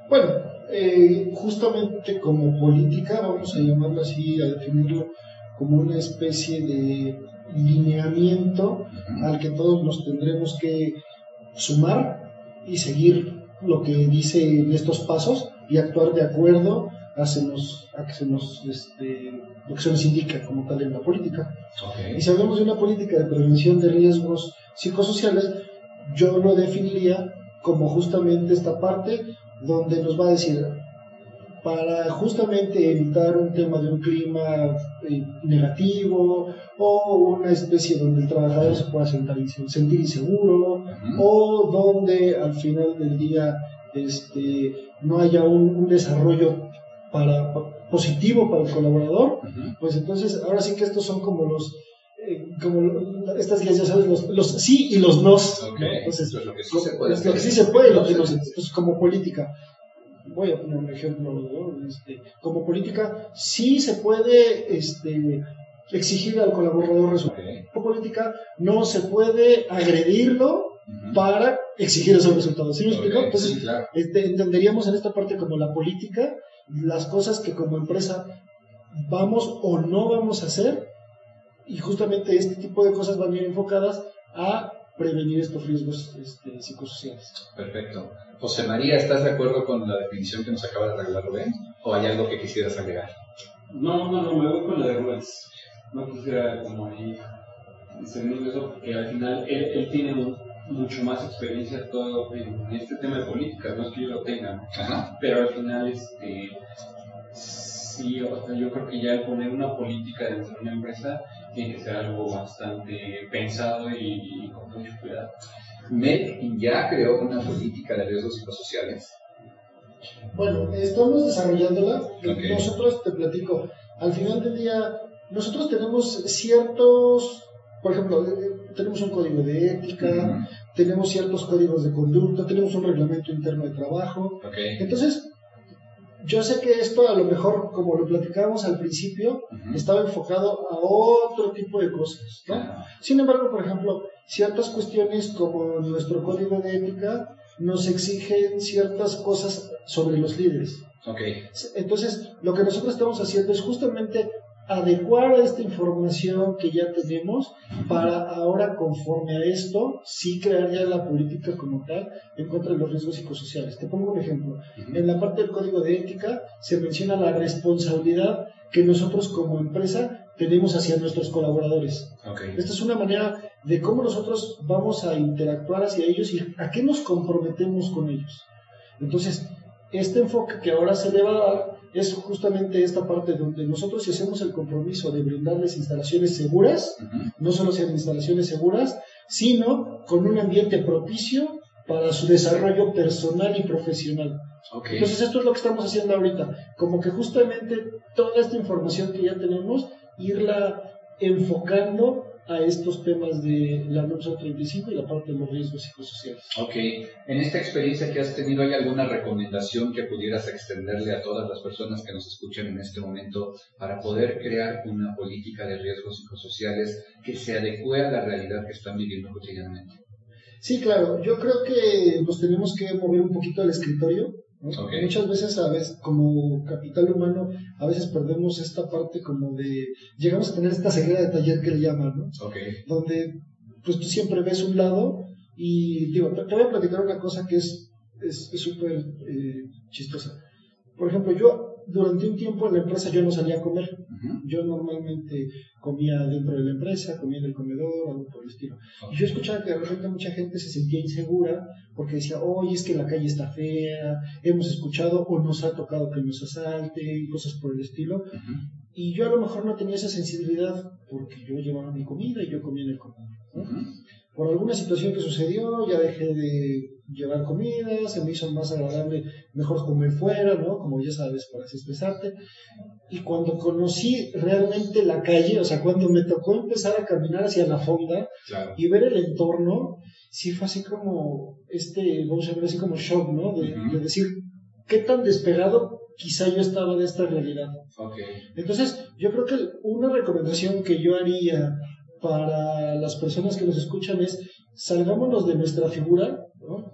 Bueno, eh, justamente como política, vamos a llamarlo así, a definirlo como una especie de lineamiento al que todos nos tendremos que sumar y seguir lo que dice en estos pasos y actuar de acuerdo a, a que se nos, este, lo que se nos indica como tal en la política. Y si hablamos de una política de prevención de riesgos psicosociales, yo lo definiría como justamente esta parte donde nos va a decir, para justamente evitar un tema de un clima eh, negativo o una especie donde el trabajador se pueda sentir inseguro o donde al final del día este, no haya un, desarrollo para, positivo para el colaborador, pues entonces ahora sí que estos son como los eh, como estas guías ya sabes los, sí y los nos. Entonces lo que sí se puede lo que sí se puede lo que pues, como política voy a poner un ejemplo, este, como política sí se puede este, exigir al colaborador resultados. Como política no se puede agredirlo para exigir esos resultados. ¿Sí me explico? Entonces, este, entenderíamos en esta parte como la política, las cosas que como empresa vamos o no vamos a hacer, y justamente este tipo de cosas van bien enfocadas a prevenir estos riesgos este, psicosociales. Perfecto. José María, ¿estás de acuerdo con la definición que nos acaba de regalar Rubén? ¿O hay algo que quisieras agregar? No, no, no, me voy con la de Rubén. No quisiera como ahí discernir eso, porque al final él, tiene mucho más experiencia todo en este tema de política, no es que yo lo tenga, pero al final este, sí, yo creo que ya el poner una política dentro de una empresa tiene que ser algo bastante pensado y, con mucho cuidado. MED ya creó una política de riesgos psicosociales. Bueno, estamos desarrollándola. Nosotros, te platico, al final del día, nosotros tenemos ciertos, por ejemplo, eh, eh, tenemos un código de ética, tenemos ciertos códigos de conducta, tenemos un reglamento interno de trabajo. Entonces, yo sé que esto a lo mejor, como lo platicábamos al principio, estaba enfocado a otro tipo de cosas, Sin embargo, por ejemplo, ciertas cuestiones como nuestro código de ética nos exigen ciertas cosas sobre los líderes. Entonces, lo que nosotros estamos haciendo es justamente adecuar a esta información que ya tenemos para ahora, conforme a esto, sí crear ya la política como tal en contra de los riesgos psicosociales. Te pongo un ejemplo. En la parte del código de ética se menciona la responsabilidad que nosotros como empresa tenemos hacia nuestros colaboradores. Esta es una manera de cómo nosotros vamos a interactuar hacia ellos y a qué nos comprometemos con ellos. Entonces, este enfoque que ahora se le va a dar es justamente esta parte donde nosotros si hacemos el compromiso de brindarles instalaciones seguras, no solo sean instalaciones seguras, sino con un ambiente propicio para su desarrollo personal y profesional. Entonces esto es lo que estamos haciendo ahorita, como que justamente toda esta información que ya tenemos, irla enfocando a estos temas de la NOM 35 y la parte de los riesgos psicosociales. Ok, en esta experiencia que has tenido, ¿hay alguna recomendación que pudieras extenderle a todas las personas que nos escuchan en este momento para poder crear una política de riesgos psicosociales que se adecue a la realidad que están viviendo cotidianamente? Sí, claro, yo creo que nos tenemos que mover un poquito al escritorio Muchas veces, a veces, como capital humano, a veces perdemos esta parte como de, llegamos a tener esta ceguera de taller que le llaman, ¿no? Donde, pues tú siempre ves un lado y, digo, te, voy a platicar una cosa que es súper es, eh, chistosa. Por ejemplo, yo durante un tiempo en la empresa yo no salía a comer. Yo normalmente comía dentro de la empresa, comía en el comedor, algo por el estilo. Y yo escuchaba que de repente mucha gente se sentía insegura porque decía, oye, es que la calle está fea, hemos escuchado o nos ha tocado que nos asalte y cosas por el estilo. Y yo a lo mejor no tenía esa sensibilidad porque yo llevaba mi comida y yo comía en el comedor. Por alguna situación que sucedió, ya dejé de llevar comida, se me hizo más agradable, mejor comer fuera, ¿no? Como ya sabes, para expresarte. Y cuando conocí realmente la calle, o sea, cuando me tocó empezar a caminar hacia la fonda y ver el entorno, sí fue así como, este, vamos a ver, así como shock, ¿no? De, decir, ¿qué tan despegado quizá yo estaba de esta realidad? Entonces, yo creo que una recomendación que yo haría para las personas que nos escuchan es, salgámonos de nuestra figura, ¿no?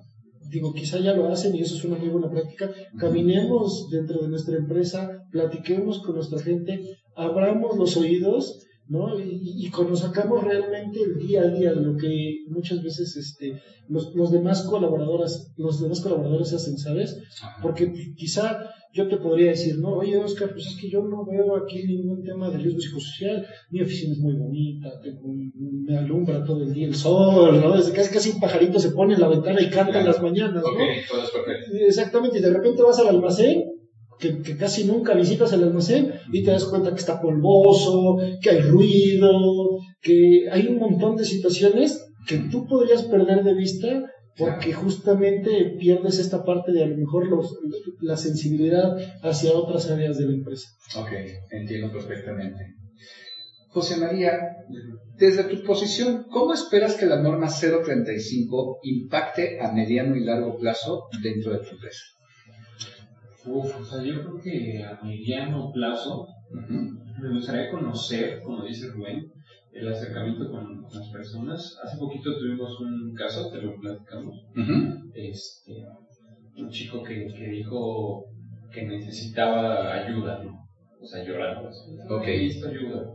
digo, quizá ya lo hacen y eso es una muy buena práctica, caminemos dentro de nuestra empresa, platiquemos con nuestra gente, abramos los oídos, ¿no? Y, y conozcamos realmente el día a día, lo que muchas veces este, los, los demás colaboradores, los demás colaboradores hacen, ¿sabes? Porque quizá yo te podría decir, no, oye Oscar, pues es que yo no veo aquí ningún tema de riesgo psicosocial, mi oficina es muy bonita, me alumbra todo el día el sol, ¿no? Desde casi casi un pajarito se pone en la ventana y canta en las mañanas, ¿no? Exactamente, y de repente vas al almacén, que, que, casi nunca visitas el almacén, y te das cuenta que está polvoso, que hay ruido, que hay un montón de situaciones que tú podrías perder de vista porque justamente pierdes esta parte de a lo mejor los, la sensibilidad hacia otras áreas de la empresa. Ok, entiendo perfectamente. José María, desde tu posición, ¿cómo esperas que la norma 035 impacte a mediano y largo plazo dentro de tu empresa? Uf, o sea, yo creo que a mediano plazo me gustaría conocer, como dice Rubén, el acercamiento con, las personas. Hace poquito tuvimos un caso, te lo platicamos, este, un chico que, que, dijo que necesitaba ayuda, ¿no? O sea, llorando. Ok. Necesito ayuda.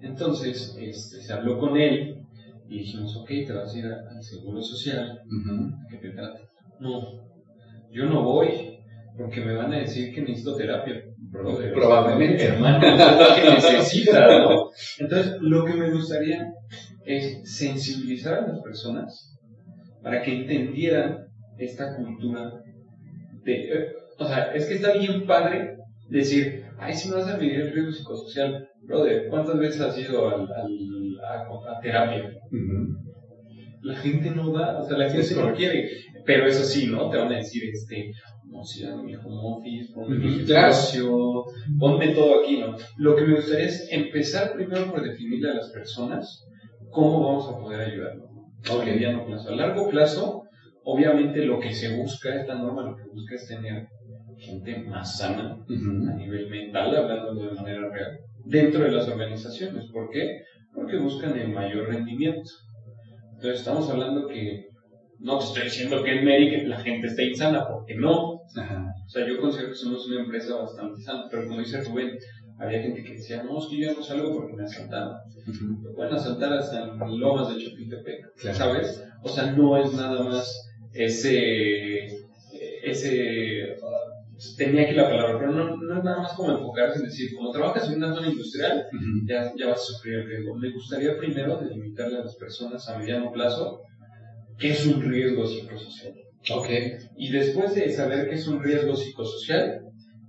Entonces, este, se habló con él y dijimos, ok, te vas a ir al Seguro Social, que te trate. No, yo no voy porque me van a decir que necesito terapia. Probablemente. hermano, es lo que necesita, ¿no? Entonces, lo que me gustaría es sensibilizar a las personas para que entendieran esta cultura de... Eh, o sea, es que está bien padre decir, ay, si me vas a medir el riesgo psicosocial, brother, ¿cuántas veces has ido al, a, terapia? La gente no da, o sea, la gente no quiere, pero eso sí, ¿no? Te van a decir, este, no, si mi home office, ponme mi gimnasio, ponme todo aquí, ¿no? Lo que me gustaría es empezar primero por definirle a las personas cómo vamos a poder ayudarlos, A mediano plazo. A largo plazo, obviamente lo que se busca, esta norma lo que busca es tener gente más sana a nivel mental, hablando de manera real, dentro de las organizaciones. ¿Por qué? Porque buscan el mayor rendimiento. Entonces estamos hablando que no te estoy diciendo que en Merck la gente está insana, porque no. O sea, yo considero que somos una empresa bastante sana, pero como dice Rubén, había gente que decía, no, es que yo no salgo porque me asaltaron. Uh Pueden asaltar hasta en lomas de Chapultepec, ¿sabes? O sea, no es nada más ese, ese tenía aquí la palabra, pero no, no, es nada más como enfocarse en decir, como trabajas en una zona industrial, ya, ya vas a sufrir el riesgo. Me gustaría primero delimitarle a las personas a mediano plazo qué es un riesgo psicosocial. Okay. Y después de saber qué es un riesgo psicosocial,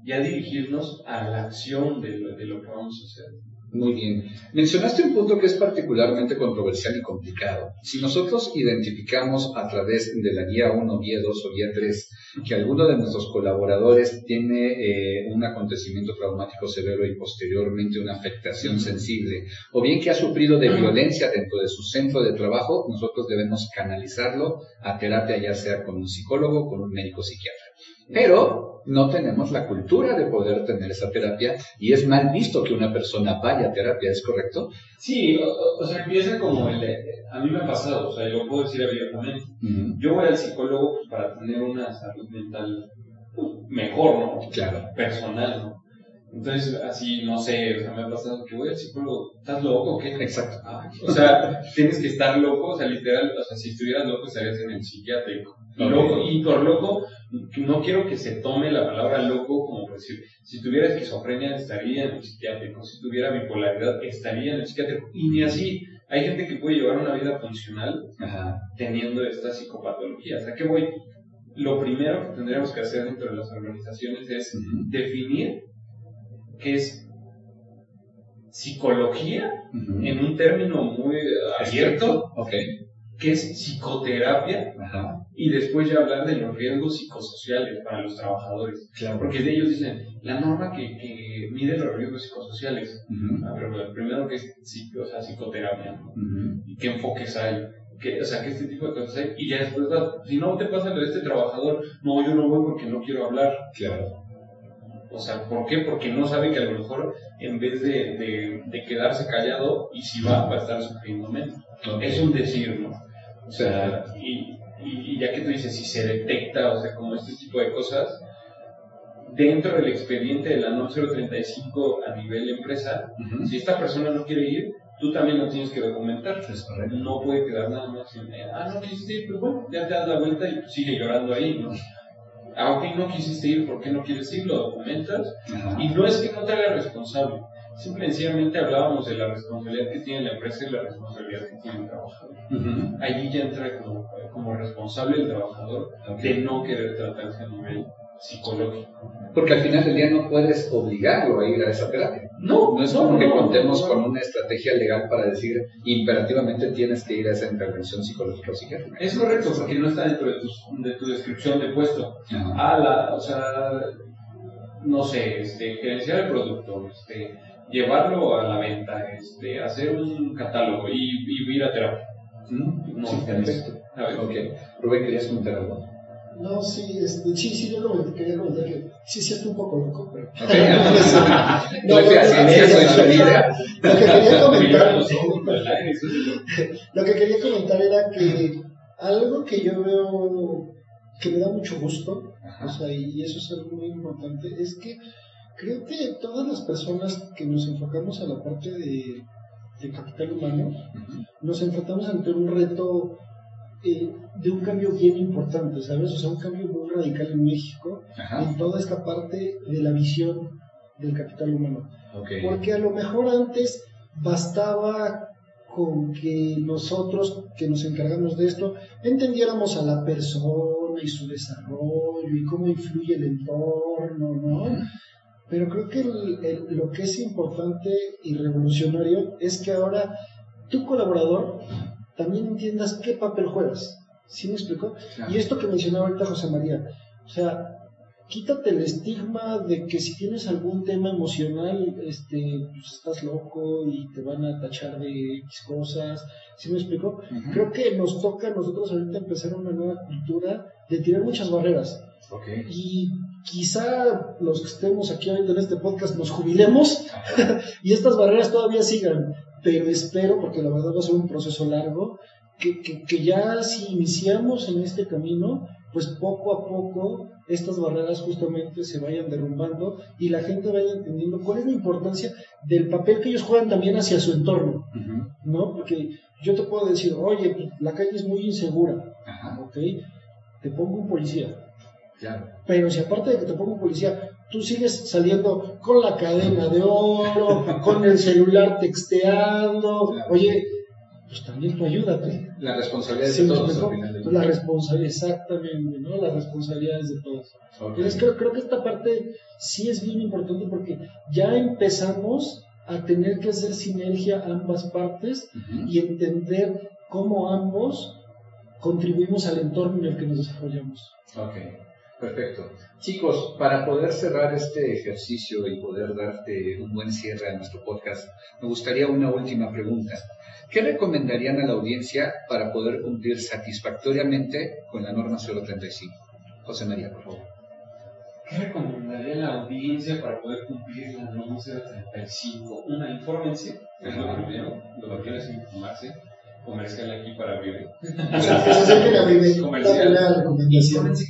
ya dirigirnos a la acción de lo, de lo que vamos a hacer. Muy bien. Mencionaste un punto que es particularmente controversial y complicado. Si nosotros identificamos a través de la guía 1, guía 2 o guía 3 que alguno de nuestros colaboradores tiene eh, un acontecimiento traumático severo y posteriormente una afectación sensible, o bien que ha sufrido de violencia dentro de su centro de trabajo, nosotros debemos canalizarlo a terapia ya sea con un psicólogo o con un médico psiquiatra. Pero no tenemos la cultura de poder tener esa terapia y es mal visto que una persona vaya a terapia, ¿es correcto? Sí, o, sea, empieza como el... A mí me ha pasado, o sea, yo puedo decir abiertamente. Yo voy al psicólogo pues, para tener una salud mental pues, mejor, ¿no? Claro. Personal, ¿no? Entonces, así, no sé, o sea, me ha pasado que voy al psicólogo, ¿estás loco o qué? Exacto. o sea, tienes que estar loco, o sea, literal, o sea, si estuvieras loco estarías en el psiquiátrico. Loco, y por loco, no quiero que se tome la palabra loco como decir, si tuviera esquizofrenia estaría en el psiquiátrico, si tuviera bipolaridad estaría en el psiquiátrico, y ni así. Hay gente que puede llevar una vida funcional teniendo esta psicopatología. O sea, que voy? Lo primero que tendríamos que hacer dentro de las organizaciones es definir qué es psicología en un término muy abierto, okay. qué es psicoterapia y después ya hablar de los riesgos psicosociales para los trabajadores. Porque de ellos dicen, la norma que, que mide los riesgos psicosociales, ah, pero primero que es o sea, psicoterapia, y qué enfoques hay. Que, o sea, que este tipo de cosas hay, y ya después, si no te pasa lo de este trabajador, no, yo no voy porque no quiero hablar. Claro. O sea, ¿por qué? Porque no sabe que a lo mejor en vez de, de, quedarse callado y si va, va a estar sufriendo menos. Es un decir, ¿no? O sea, y, y, ya que tú dices, si se detecta, o sea, como este tipo de cosas, dentro del expediente de la NOM 035 a nivel empresa, si esta persona no quiere ir, tú también lo tienes que documentar. No puede quedar nada más en, ah, no quisiste ir, pues bueno, ya te das la vuelta y sigue llorando ahí, ¿no? Ah, ok, no quisiste ir, ¿por qué no quieres ir? Lo documentas. Y no es que no te haga responsable. Simple sencillamente hablábamos de la responsabilidad que tiene la empresa y la responsabilidad que tiene el trabajador. Allí ya entra como, como responsable el trabajador de no querer tratarse a nivel psicológico. Porque al final del día no puedes obligarlo a ir a esa terapia. No, no es como que contemos con una estrategia legal para decir imperativamente tienes que ir a esa intervención psicológica o psiquiátrica. Es correcto, porque no está dentro de tu, de tu descripción de puesto. Ah, la, o sea, no sé, este, gerenciar el producto, este, llevarlo a la venta, este, hacer un catálogo y, y ir a terapia. ¿Mm? No, sí, perfecto. A ver. Ok. Rubén, ¿querías comentar algo? No, sí, este, sí, sí, yo comenté, quería comentar que sí, sí, estoy un poco loco, pero. Okay. no, no, lo, que, quería comentar. lo que quería comentar era que algo que yo veo que me da mucho gusto, o sea, y eso es algo muy importante, es que creo que todas las personas que nos enfocamos a la parte de, capital humano, nos enfrentamos ante un reto eh, de un cambio bien importante, ¿sabes? O sea, un cambio muy radical en México en toda esta parte de la visión del capital humano. Porque a lo mejor antes bastaba con que nosotros que nos encargamos de esto entendiéramos a la persona y su desarrollo y cómo influye el entorno, ¿no? Pero creo que lo que es importante y revolucionario es que ahora tu colaborador también entiendas qué papel juegas. ¿Sí me explico? Y esto que mencionaba ahorita José María, o sea, quítate el estigma de que si tienes algún tema emocional, este, pues estás loco y te van a tachar de X cosas. ¿Sí me explico? Creo que nos toca a nosotros ahorita empezar una nueva cultura de tirar muchas barreras. Y quizá los que estemos aquí ahorita en este podcast nos jubilemos y estas barreras todavía sigan, pero espero, porque la verdad va a ser un proceso largo, que, que, ya si iniciamos en este camino, pues poco a poco estas barreras justamente se vayan derrumbando y la gente vaya entendiendo cuál es la importancia del papel que ellos juegan también hacia su entorno, ¿no? Porque yo te puedo decir, oye, pues, la calle es muy insegura, ¿ok? Te pongo un policía, Pero si aparte de que te pongo policía, tú sigues saliendo con la cadena de oro, con el celular texteando, oye, pues también tú ayúdate. La responsabilidad es de todos. la responsabilidad, exactamente, ¿no? La responsabilidad es de todos. Entonces creo, creo que esta parte sí es bien importante porque ya empezamos a tener que hacer sinergia ambas partes y entender cómo ambos contribuimos al entorno en el que nos desarrollamos. Ok, perfecto. Chicos, para poder cerrar este ejercicio y poder darte un buen cierre a nuestro podcast, me gustaría una última pregunta. ¿Qué recomendarían a la audiencia para poder cumplir satisfactoriamente con la norma 035? José María, por favor. ¿Qué recomendaría a la audiencia para poder cumplir la norma 035? Una, infórmense, es lo primero, lo que quiero es informarse. Comercial aquí para Vive. Comercial. Infórmense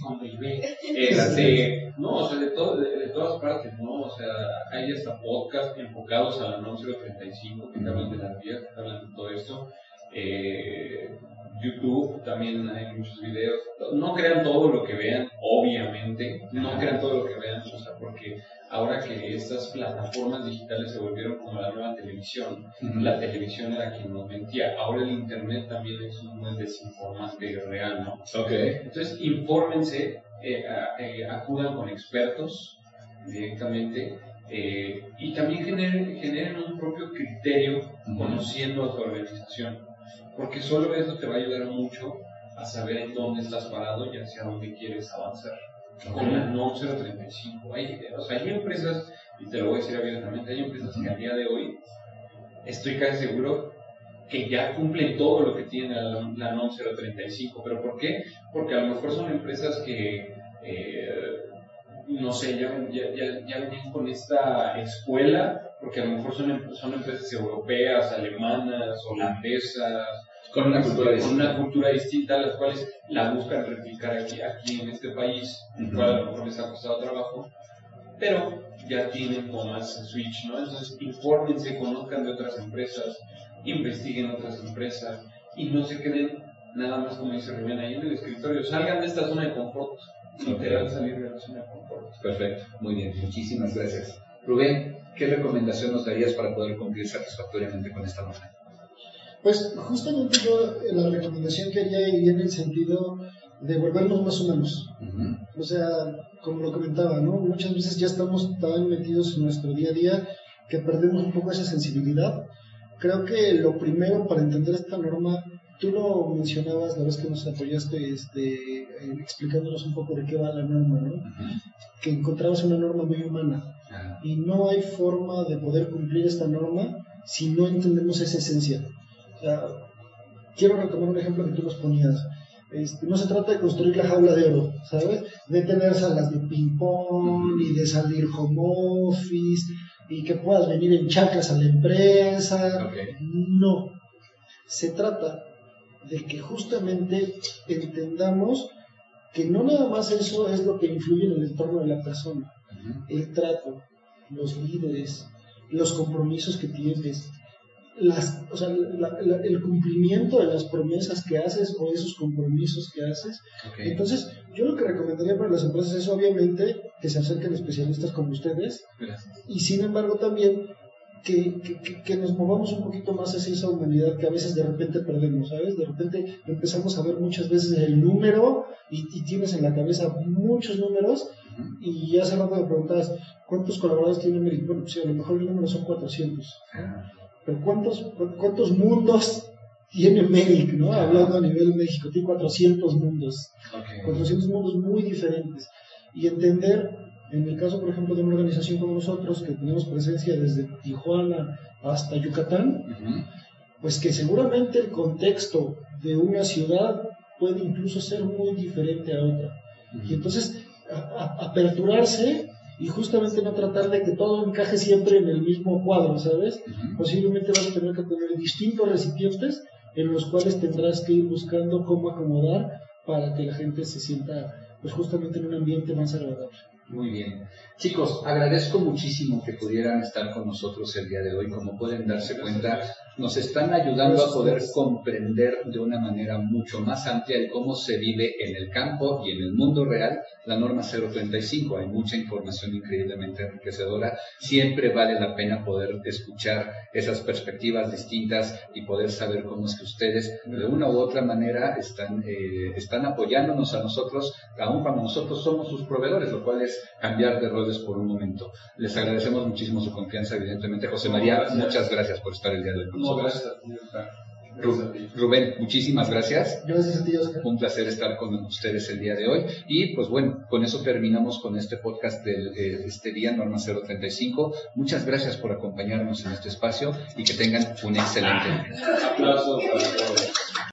con Vive. Este, no, o sea, de, todo, de, todas partes, ¿no? O sea, hay hasta podcast enfocados a la norma 035 que hablan de las vías, que hablan de todo esto. Eh, YouTube también hay muchos videos. No crean todo lo que vean, obviamente. No crean todo lo que vean, o sea, porque ahora que estas plataformas digitales se volvieron como la nueva televisión, la televisión era quien nos mentía. Ahora el Internet también es un desinformante real, ¿no? Okay. Entonces, infórmense, eh, eh, acudan con expertos directamente. Eh, y también generen, generen un propio criterio conociendo a tu organización porque solo eso te va a ayudar mucho a saber en dónde estás parado y hacia dónde quieres avanzar. Con la NOM 035. Hay, o sea, hay empresas, y te lo voy a decir abiertamente, hay empresas que a día de hoy estoy casi seguro que ya cumplen todo lo que tiene la, la NOM 035. ¿Pero por qué? Porque a lo mejor son empresas que, eh, no sé, ya, ya, ya, venían con esta escuela, porque a lo mejor son, em, son empresas europeas, alemanas, holandesas, con una cultura distinta. una cultura distinta, las cuales la buscan replicar aquí, aquí en este país, uh cual a lo mejor les ha costado trabajo, pero ya tienen como más switch, ¿no? Entonces, infórmense, conozcan de otras empresas, investiguen otras empresas y no se queden nada más, como dice Rubén, ahí en el escritorio, salgan de esta zona de confort, literal salir de la zona de confort. Perfecto, muy bien, muchísimas gracias. Rubén, ¿qué recomendación nos darías para poder cumplir satisfactoriamente con esta norma? Pues justamente yo eh, la recomendación que haría iría en el sentido de volvernos más humanos. O sea, como lo comentaba, ¿no? Muchas veces ya estamos tan metidos en nuestro día a día que perdemos un poco esa sensibilidad. Creo que lo primero para entender esta norma, tú lo mencionabas la vez que nos apoyaste este, eh, explicándonos un poco de qué va la norma, ¿no? Que encontrabas una norma muy humana. Y no hay forma de poder cumplir esta norma si no entendemos esa esencia quiero retomar un ejemplo que tú nos ponías. Este, no se trata de construir la jaula de oro, ¿sabes? De tener salas de ping-pong y de salir home office y que puedas venir en chacas a la empresa. No. Se trata de que justamente entendamos que no nada más eso es lo que influye en el entorno de la persona. El trato, los líderes, los compromisos que tienes, las, o sea, el cumplimiento de las promesas que haces o esos compromisos que haces. Entonces, yo lo que recomendaría para las empresas es obviamente que se acerquen especialistas como ustedes y sin embargo también que, que, que, nos movamos un poquito más hacia esa humanidad que a veces de repente perdemos, ¿sabes? De repente empezamos a ver muchas veces el número y, tienes en la cabeza muchos números y hace rato me preguntabas, ¿cuántos colaboradores tiene Merrick? Bueno, pues a lo mejor el número son 400. Pero ¿cuántos, cuántos mundos tiene Medic, ¿no? Hablando a nivel México, tiene 400 mundos. 400 mundos muy diferentes. Y entender, en el caso, por ejemplo, de una organización como nosotros, que tenemos presencia desde Tijuana hasta Yucatán, pues que seguramente el contexto de una ciudad puede incluso ser muy diferente a otra. Y entonces, aperturarse y justamente no tratar de que todo encaje siempre en el mismo cuadro, ¿sabes? Posiblemente vas a tener que tener distintos recipientes en los cuales tendrás que ir buscando cómo acomodar para que la gente se sienta pues justamente en un ambiente más agradable. Muy bien. Chicos, agradezco muchísimo que pudieran estar con nosotros el día de hoy. Como pueden darse cuenta, nos están ayudando a poder comprender de una manera mucho más amplia el cómo se vive en el campo y en el mundo real la norma 035. Hay mucha información increíblemente enriquecedora. Siempre vale la pena poder escuchar esas perspectivas distintas y poder saber cómo es que ustedes de una u otra manera están, eh, están apoyándonos a nosotros, aun cuando nosotros somos sus proveedores, lo cual es cambiar de roles por un momento. Les agradecemos muchísimo su confianza, evidentemente. José María, muchas gracias por estar el día de hoy con nosotros. Rubén, muchísimas gracias. Gracias a ti, Oscar. Un placer estar con ustedes el día de hoy. Y pues bueno, con eso terminamos con este podcast de eh, este día, Norma 035. Muchas gracias por acompañarnos en este espacio y que tengan un excelente día.